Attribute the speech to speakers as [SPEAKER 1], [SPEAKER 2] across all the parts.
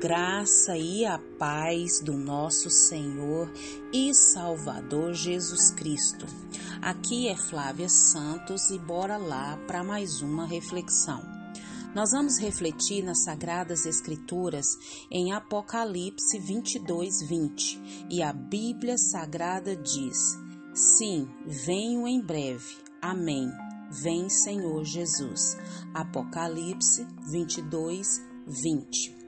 [SPEAKER 1] graça e a paz do nosso Senhor e Salvador Jesus Cristo. Aqui é Flávia Santos e bora lá para mais uma reflexão. Nós vamos refletir nas Sagradas Escrituras em Apocalipse 22, 20 e a Bíblia Sagrada diz: Sim, venho em breve. Amém. Vem, Senhor Jesus. Apocalipse 22, 20.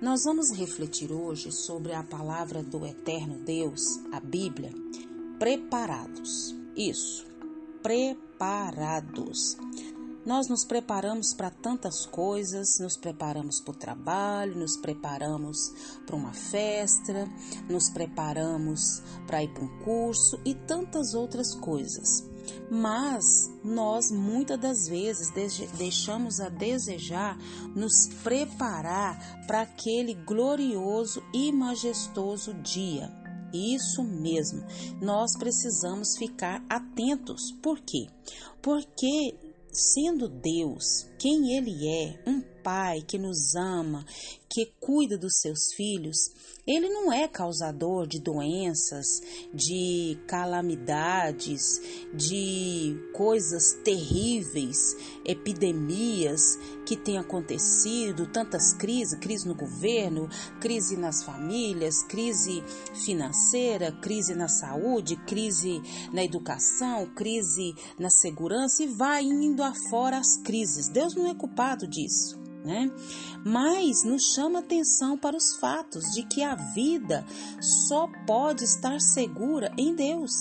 [SPEAKER 1] Nós vamos refletir hoje sobre a palavra do eterno Deus, a Bíblia, preparados. Isso, preparados. Nós nos preparamos para tantas coisas, nos preparamos para o trabalho, nos preparamos para uma festa, nos preparamos para ir para um curso e tantas outras coisas. Mas nós muitas das vezes deixamos a desejar nos preparar para aquele glorioso e majestoso dia. Isso mesmo, nós precisamos ficar atentos. Por quê? Porque, sendo Deus quem Ele é, um Pai que nos ama, que cuida dos seus filhos, ele não é causador de doenças, de calamidades, de coisas terríveis, epidemias que têm acontecido, tantas crises, crise no governo, crise nas famílias, crise financeira, crise na saúde, crise na educação, crise na segurança e vai indo afora as crises. Deus não é culpado disso né? Mas nos chama atenção para os fatos de que a vida só pode estar segura em Deus.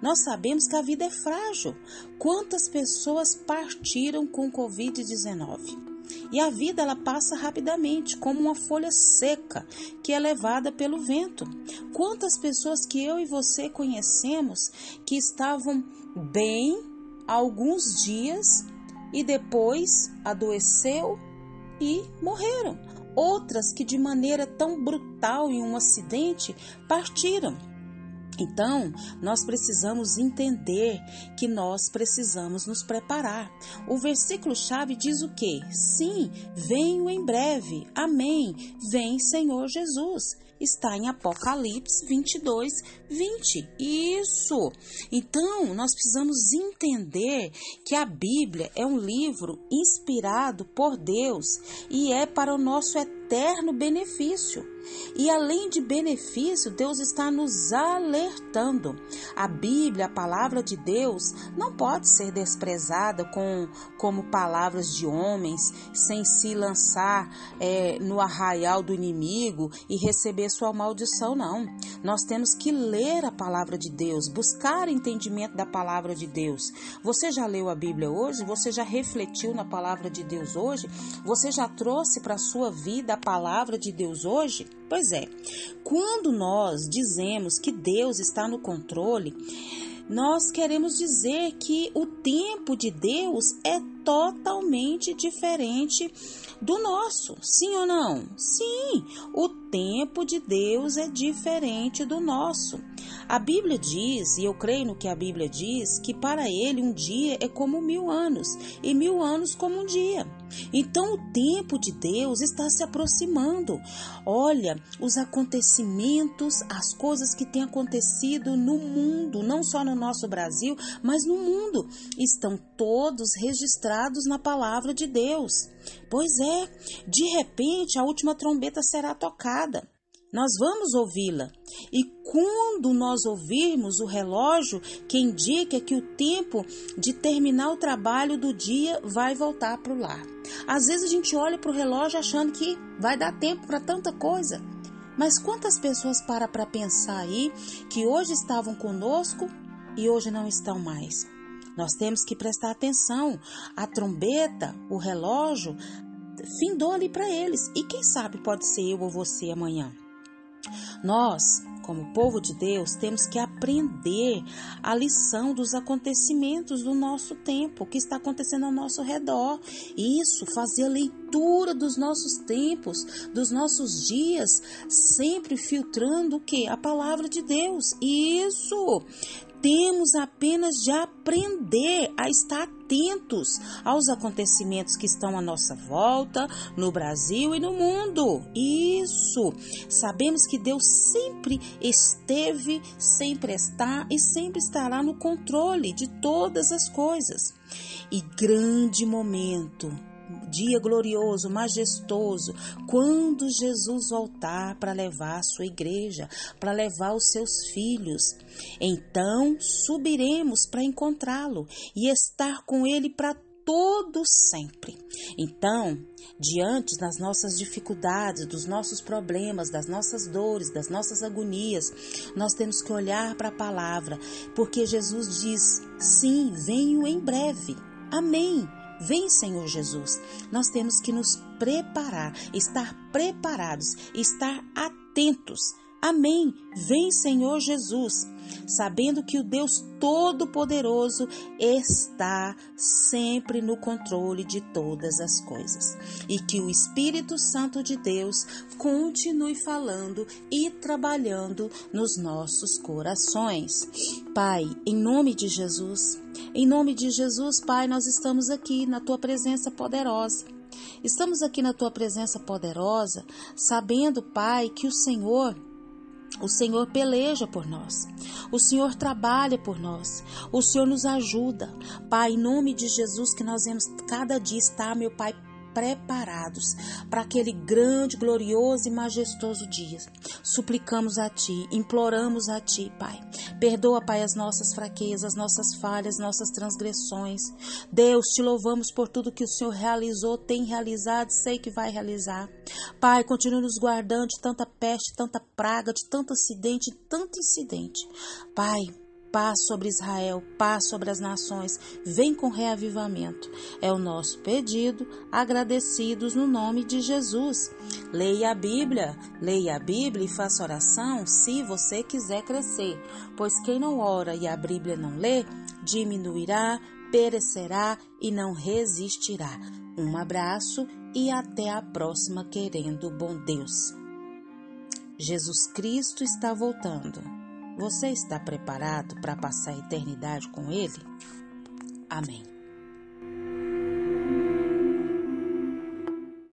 [SPEAKER 1] Nós sabemos que a vida é frágil. Quantas pessoas partiram com Covid-19? E a vida ela passa rapidamente, como uma folha seca que é levada pelo vento. Quantas pessoas que eu e você conhecemos que estavam bem alguns dias e depois adoeceu e morreram. Outras que, de maneira tão brutal em um acidente, partiram. Então, nós precisamos entender que nós precisamos nos preparar. O versículo chave diz o quê? Sim, venho em breve. Amém. Vem, Senhor Jesus está em Apocalipse 22, 20. Isso! Então, nós precisamos entender que a Bíblia é um livro inspirado por Deus e é para o nosso eterno benefício. E além de benefício, Deus está nos alertando. A Bíblia, a palavra de Deus, não pode ser desprezada com, como palavras de homens, sem se lançar é, no arraial do inimigo e receber sua maldição, não. Nós temos que ler a palavra de Deus, buscar entendimento da palavra de Deus. Você já leu a Bíblia hoje? Você já refletiu na palavra de Deus hoje? Você já trouxe para a sua vida a palavra de Deus hoje? Pois é, quando nós dizemos que Deus está no controle, nós queremos dizer que o tempo de Deus é totalmente diferente do nosso. Sim ou não? Sim, o tempo de Deus é diferente do nosso. A Bíblia diz, e eu creio no que a Bíblia diz, que para ele um dia é como mil anos, e mil anos como um dia. Então o tempo de Deus está se aproximando. Olha, os acontecimentos, as coisas que têm acontecido no mundo, não só no nosso Brasil, mas no mundo, estão todos registrados na palavra de Deus. Pois é, de repente a última trombeta será tocada. Nós vamos ouvi-la. E quando nós ouvirmos o relógio que indica que o tempo de terminar o trabalho do dia vai voltar para o lar. Às vezes a gente olha para o relógio achando que vai dar tempo para tanta coisa. Mas quantas pessoas para para pensar aí que hoje estavam conosco e hoje não estão mais? Nós temos que prestar atenção. A trombeta, o relógio, findou ali para eles. E quem sabe pode ser eu ou você amanhã. Nós, como povo de Deus, temos que aprender a lição dos acontecimentos do nosso tempo, o que está acontecendo ao nosso redor. Isso, fazer a leitura dos nossos tempos, dos nossos dias, sempre filtrando o que? A palavra de Deus. Isso! Temos apenas de aprender a estar atentos aos acontecimentos que estão à nossa volta, no Brasil e no mundo. Isso! Sabemos que Deus sempre esteve, sempre está e sempre estará no controle de todas as coisas. E grande momento dia glorioso, majestoso, quando Jesus voltar para levar a sua igreja, para levar os seus filhos. Então subiremos para encontrá-lo e estar com ele para todo sempre. Então, diante das nossas dificuldades, dos nossos problemas, das nossas dores, das nossas agonias, nós temos que olhar para a palavra, porque Jesus diz: sim, venho em breve. Amém. Vem, Senhor Jesus. Nós temos que nos preparar, estar preparados, estar atentos. Amém. Vem, Senhor Jesus, sabendo que o Deus Todo-Poderoso está sempre no controle de todas as coisas e que o Espírito Santo de Deus continue falando e trabalhando nos nossos corações. Pai, em nome de Jesus, em nome de Jesus, Pai, nós estamos aqui na tua presença poderosa. Estamos aqui na tua presença poderosa, sabendo, Pai, que o Senhor o Senhor peleja por nós. O Senhor trabalha por nós. O Senhor nos ajuda. Pai, em nome de Jesus, que nós vemos cada dia estar, meu Pai, preparados para aquele grande, glorioso e majestoso dia. Suplicamos a Ti, imploramos a Ti, Pai. Perdoa, Pai, as nossas fraquezas, nossas falhas, nossas transgressões. Deus, te louvamos por tudo que o Senhor realizou, tem realizado, sei que vai realizar. Pai, continue nos guardando de tanta peste, tanta praga, de tanto acidente, tanto incidente. Pai, paz sobre Israel, paz sobre as nações. Vem com reavivamento. É o nosso pedido, agradecidos no nome de Jesus. Leia a Bíblia, leia a Bíblia e faça oração se você quiser crescer, pois quem não ora e a Bíblia não lê, diminuirá, perecerá e não resistirá. Um abraço e até a próxima, querendo bom Deus. Jesus Cristo está voltando. Você está preparado para passar a eternidade com Ele? Amém.